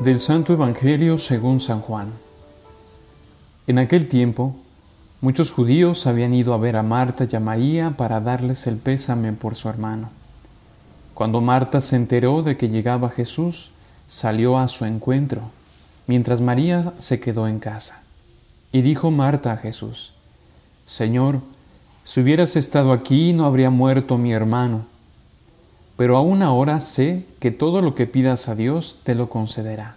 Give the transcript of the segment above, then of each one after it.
Del Santo Evangelio según San Juan. En aquel tiempo, muchos judíos habían ido a ver a Marta y a María para darles el pésame por su hermano. Cuando Marta se enteró de que llegaba Jesús, salió a su encuentro, mientras María se quedó en casa. Y dijo Marta a Jesús, Señor, si hubieras estado aquí no habría muerto mi hermano pero aún ahora sé que todo lo que pidas a Dios te lo concederá.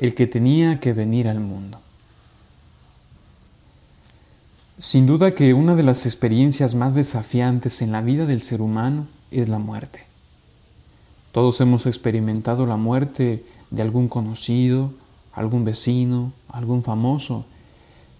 el que tenía que venir al mundo. Sin duda que una de las experiencias más desafiantes en la vida del ser humano es la muerte. Todos hemos experimentado la muerte de algún conocido, algún vecino, algún famoso,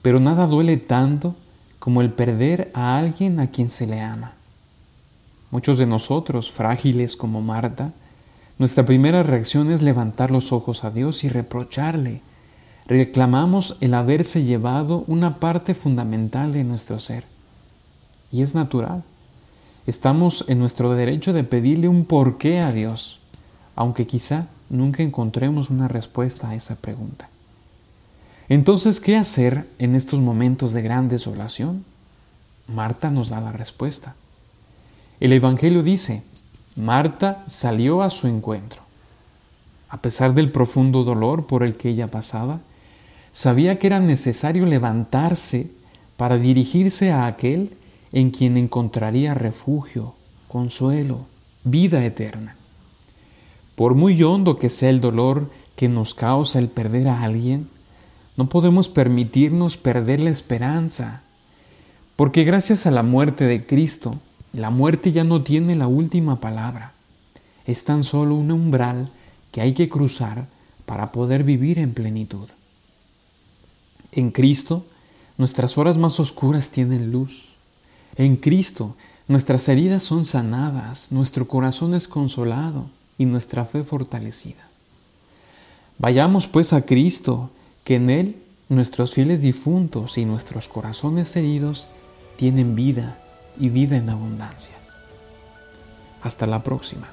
pero nada duele tanto como el perder a alguien a quien se le ama. Muchos de nosotros, frágiles como Marta, nuestra primera reacción es levantar los ojos a Dios y reprocharle. Reclamamos el haberse llevado una parte fundamental de nuestro ser. Y es natural. Estamos en nuestro derecho de pedirle un porqué a Dios, aunque quizá nunca encontremos una respuesta a esa pregunta. Entonces, ¿qué hacer en estos momentos de gran desolación? Marta nos da la respuesta. El Evangelio dice, Marta salió a su encuentro. A pesar del profundo dolor por el que ella pasaba, sabía que era necesario levantarse para dirigirse a aquel en quien encontraría refugio, consuelo, vida eterna. Por muy hondo que sea el dolor que nos causa el perder a alguien, no podemos permitirnos perder la esperanza, porque gracias a la muerte de Cristo, la muerte ya no tiene la última palabra. Es tan solo un umbral que hay que cruzar para poder vivir en plenitud. En Cristo, nuestras horas más oscuras tienen luz. En Cristo, nuestras heridas son sanadas, nuestro corazón es consolado y nuestra fe fortalecida. Vayamos pues a Cristo, que en Él nuestros fieles difuntos y nuestros corazones heridos tienen vida y vida en abundancia. Hasta la próxima.